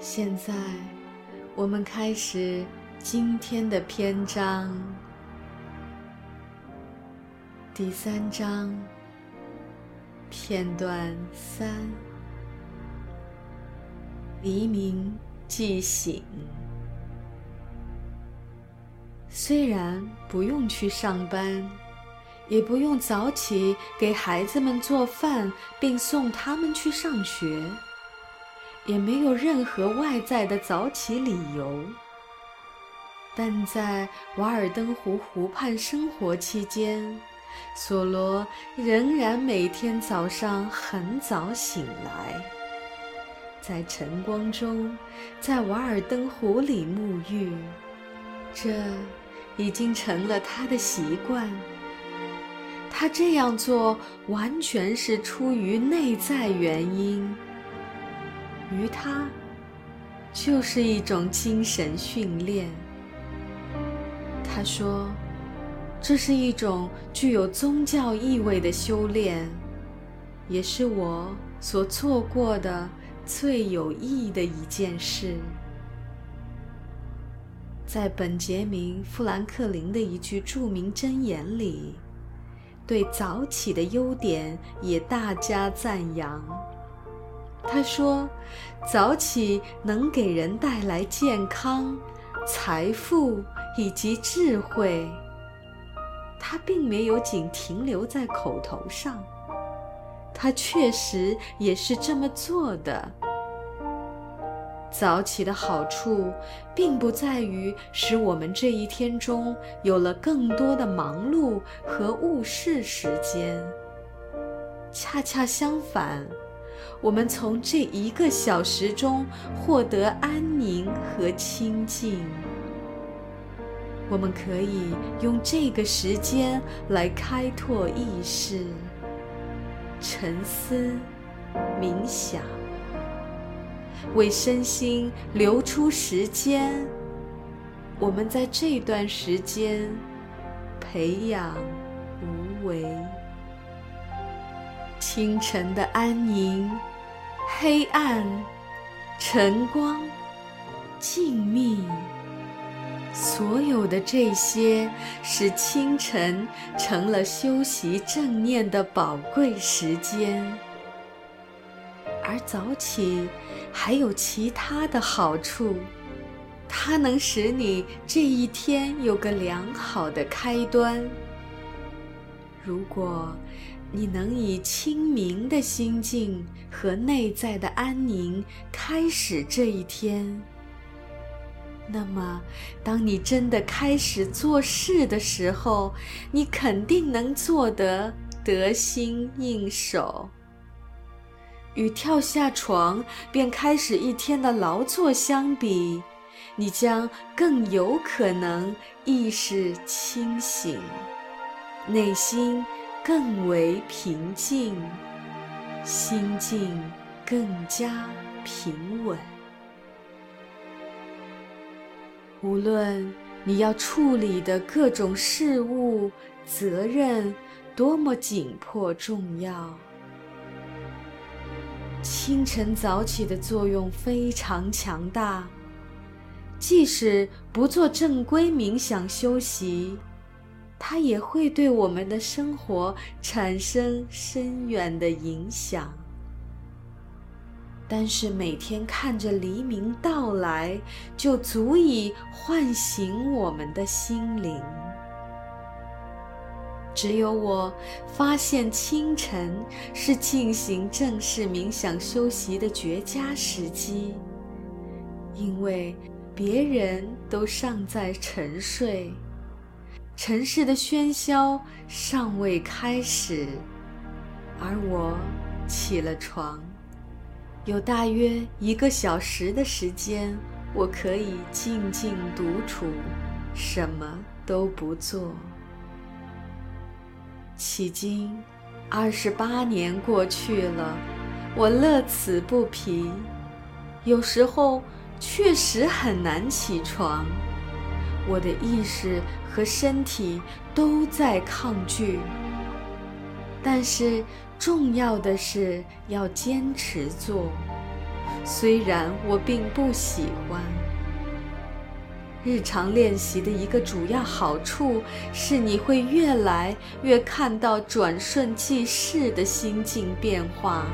现在，我们开始今天的篇章，第三章片段三。黎明即醒，虽然不用去上班，也不用早起给孩子们做饭并送他们去上学，也没有任何外在的早起理由，但在瓦尔登湖湖畔生活期间，索罗仍然每天早上很早醒来。在晨光中，在瓦尔登湖里沐浴，这已经成了他的习惯。他这样做完全是出于内在原因，于他就是一种精神训练。他说，这是一种具有宗教意味的修炼，也是我所做过的。最有意义的一件事，在本杰明·富兰克林的一句著名箴言里，对早起的优点也大加赞扬。他说：“早起能给人带来健康、财富以及智慧。”他并没有仅停留在口头上。他确实也是这么做的。早起的好处，并不在于使我们这一天中有了更多的忙碌和误事时间。恰恰相反，我们从这一个小时中获得安宁和清静。我们可以用这个时间来开拓意识。沉思、冥想，为身心留出时间。我们在这段时间培养无为。清晨的安宁、黑暗、晨光、静谧。所有的这些，使清晨成了修习正念的宝贵时间。而早起还有其他的好处，它能使你这一天有个良好的开端。如果你能以清明的心境和内在的安宁开始这一天。那么，当你真的开始做事的时候，你肯定能做得得心应手。与跳下床便开始一天的劳作相比，你将更有可能意识清醒，内心更为平静，心境更加平稳。无论你要处理的各种事物、责任多么紧迫重要，清晨早起的作用非常强大。即使不做正规冥想修习，它也会对我们的生活产生深远的影响。但是每天看着黎明到来，就足以唤醒我们的心灵。只有我发现清晨是进行正式冥想修习的绝佳时机，因为别人都尚在沉睡，城市的喧嚣尚未开始，而我起了床。有大约一个小时的时间，我可以静静独处，什么都不做。迄今，二十八年过去了，我乐此不疲。有时候确实很难起床，我的意识和身体都在抗拒。但是重要的是要坚持做，虽然我并不喜欢。日常练习的一个主要好处是，你会越来越看到转瞬即逝的心境变化。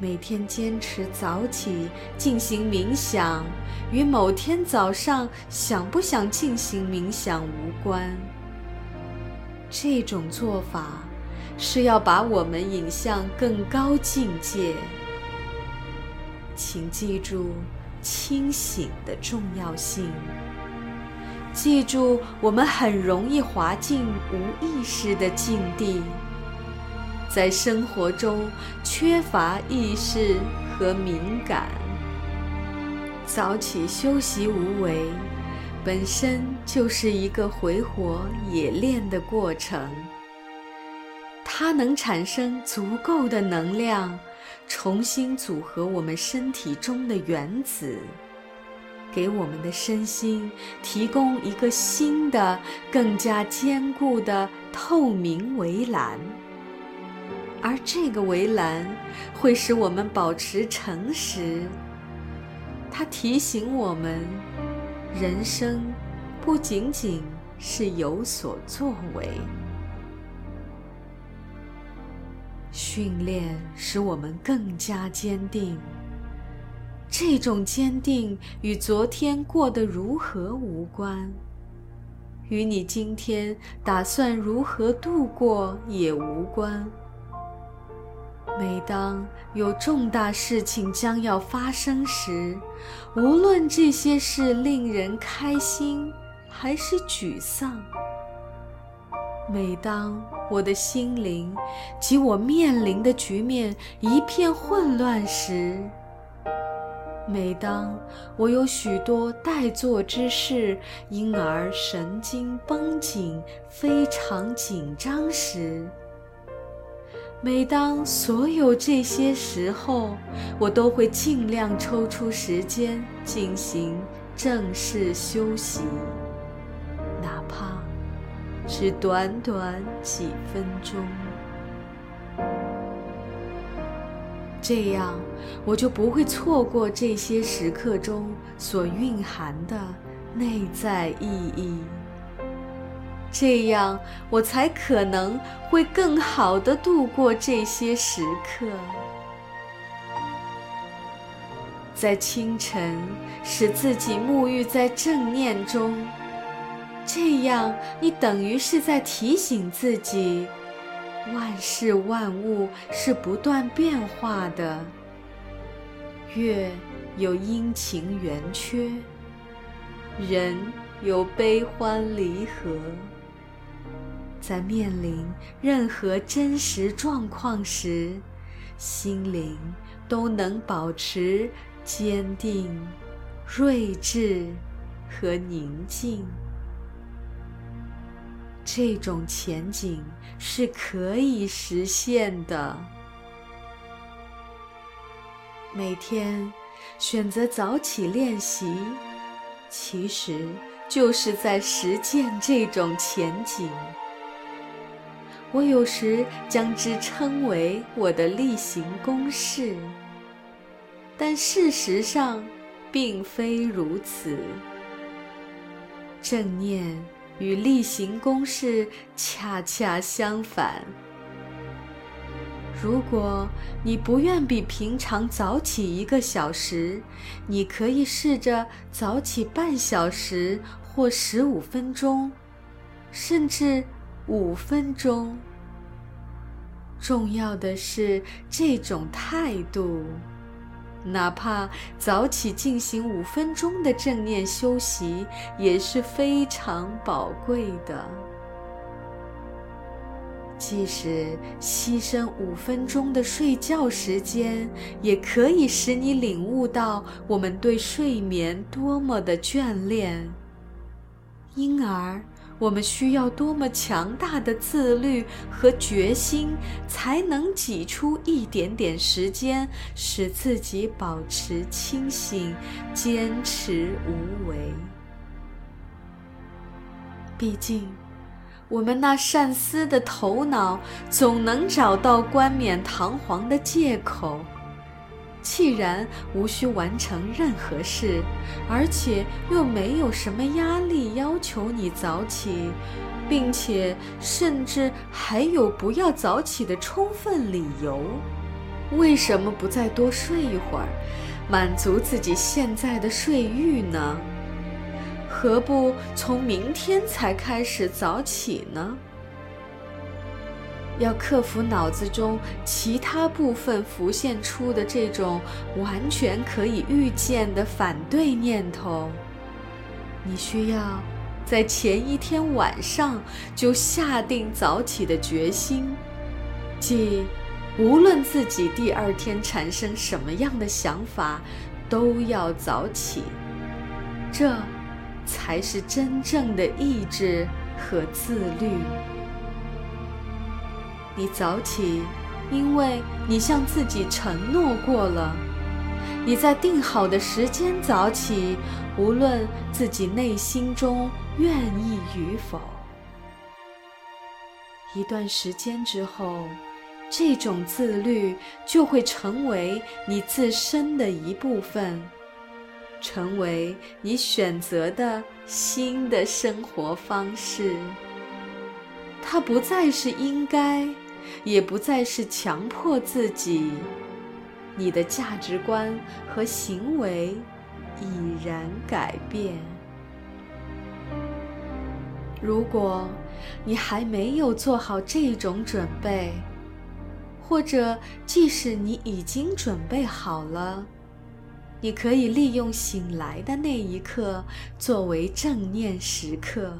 每天坚持早起进行冥想，与某天早上想不想进行冥想无关。这种做法是要把我们引向更高境界。请记住清醒的重要性。记住，我们很容易滑进无意识的境地。在生活中缺乏意识和敏感，早起休息无为，本身就是一个回火冶炼的过程。它能产生足够的能量，重新组合我们身体中的原子，给我们的身心提供一个新的、更加坚固的透明围栏。而这个围栏会使我们保持诚实。它提醒我们，人生不仅仅是有所作为。训练使我们更加坚定。这种坚定与昨天过得如何无关，与你今天打算如何度过也无关。每当有重大事情将要发生时，无论这些事令人开心还是沮丧；每当我的心灵及我面临的局面一片混乱时，每当我有许多待做之事，因而神经绷紧、非常紧张时，每当所有这些时候，我都会尽量抽出时间进行正式休息，哪怕是短短几分钟。这样，我就不会错过这些时刻中所蕴含的内在意义。这样，我才可能会更好的度过这些时刻。在清晨，使自己沐浴在正念中，这样你等于是在提醒自己：万事万物是不断变化的，月有阴晴圆缺，人有悲欢离合。在面临任何真实状况时，心灵都能保持坚定、睿智和宁静。这种前景是可以实现的。每天选择早起练习，其实就是在实践这种前景。我有时将之称为我的例行公事，但事实上并非如此。正念与例行公事恰恰相反。如果你不愿比平常早起一个小时，你可以试着早起半小时或十五分钟，甚至。五分钟。重要的是这种态度，哪怕早起进行五分钟的正念休息也是非常宝贵的。即使牺牲五分钟的睡觉时间，也可以使你领悟到我们对睡眠多么的眷恋。因而，我们需要多么强大的自律和决心，才能挤出一点点时间，使自己保持清醒，坚持无为。毕竟。我们那善思的头脑总能找到冠冕堂皇的借口。既然无需完成任何事，而且又没有什么压力要求你早起，并且甚至还有不要早起的充分理由，为什么不再多睡一会儿，满足自己现在的睡欲呢？何不从明天才开始早起呢？要克服脑子中其他部分浮现出的这种完全可以预见的反对念头，你需要在前一天晚上就下定早起的决心，即无论自己第二天产生什么样的想法，都要早起。这。才是真正的意志和自律。你早起，因为你向自己承诺过了。你在定好的时间早起，无论自己内心中愿意与否。一段时间之后，这种自律就会成为你自身的一部分。成为你选择的新的生活方式，它不再是应该，也不再是强迫自己。你的价值观和行为已然改变。如果你还没有做好这种准备，或者即使你已经准备好了。你可以利用醒来的那一刻作为正念时刻，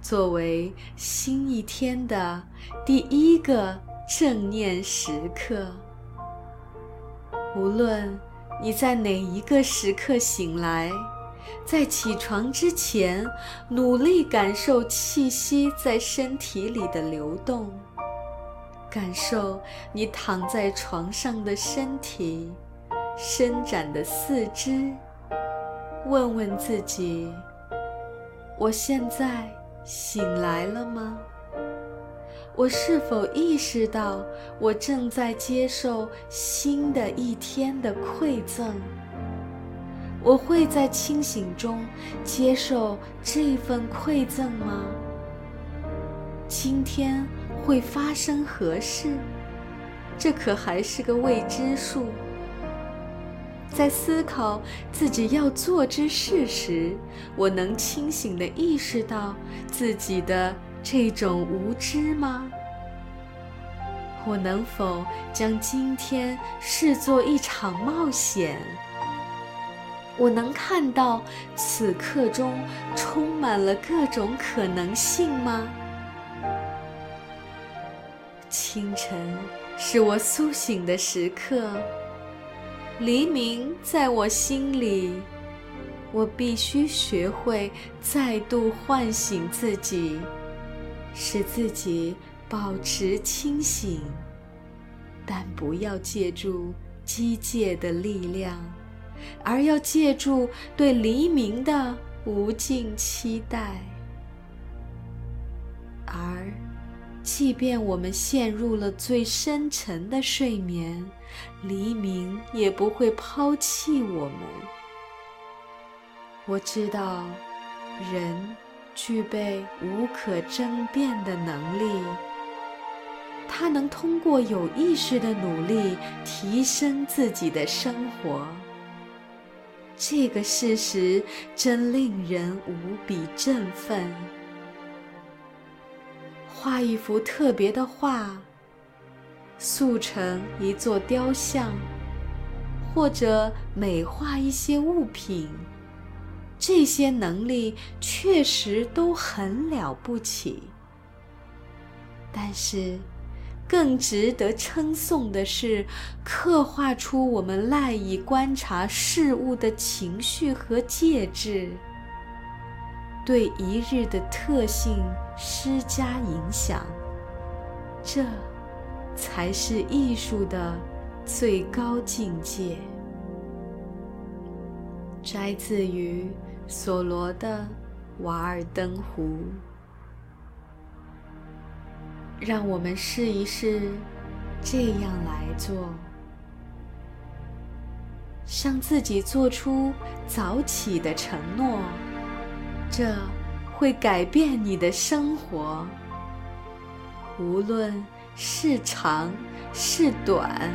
作为新一天的第一个正念时刻。无论你在哪一个时刻醒来，在起床之前，努力感受气息在身体里的流动，感受你躺在床上的身体。伸展的四肢，问问自己：我现在醒来了吗？我是否意识到我正在接受新的一天的馈赠？我会在清醒中接受这份馈赠吗？今天会发生何事？这可还是个未知数。在思考自己要做之事时，我能清醒地意识到自己的这种无知吗？我能否将今天视作一场冒险？我能看到此刻中充满了各种可能性吗？清晨是我苏醒的时刻。黎明在我心里，我必须学会再度唤醒自己，使自己保持清醒，但不要借助机械的力量，而要借助对黎明的无尽期待，而。即便我们陷入了最深沉的睡眠，黎明也不会抛弃我们。我知道，人具备无可争辩的能力，他能通过有意识的努力提升自己的生活。这个事实真令人无比振奋。画一幅特别的画，塑成一座雕像，或者美化一些物品，这些能力确实都很了不起。但是，更值得称颂的是，刻画出我们赖以观察事物的情绪和介质，对一日的特性施加影响。这，才是艺术的最高境界。摘自于索罗的《瓦尔登湖》。让我们试一试，这样来做：向自己做出早起的承诺，这会改变你的生活。无论是长是短，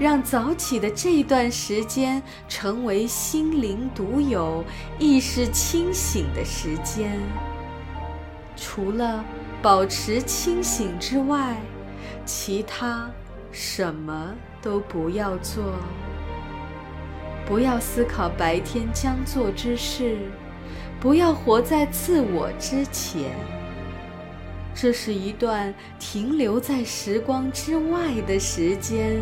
让早起的这段时间成为心灵独有、意识清醒的时间。除了。保持清醒之外，其他什么都不要做。不要思考白天将做之事，不要活在自我之前。这是一段停留在时光之外的时间，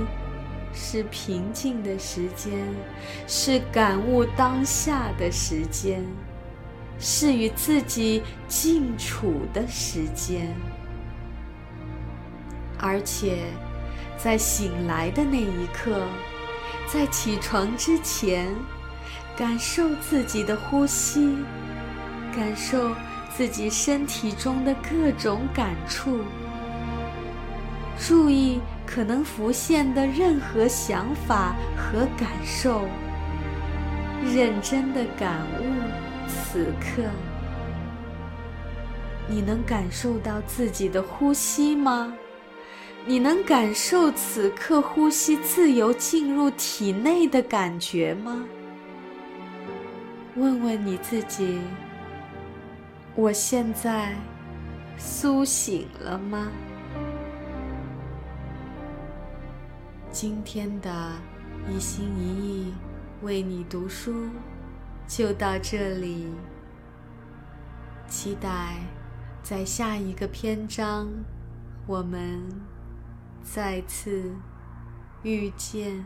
是平静的时间，是感悟当下的时间。是与自己静处的时间，而且在醒来的那一刻，在起床之前，感受自己的呼吸，感受自己身体中的各种感触，注意可能浮现的任何想法和感受，认真的感悟。此刻，你能感受到自己的呼吸吗？你能感受此刻呼吸自由进入体内的感觉吗？问问你自己：我现在苏醒了吗？今天的一心一意为你读书。就到这里，期待在下一个篇章，我们再次遇见。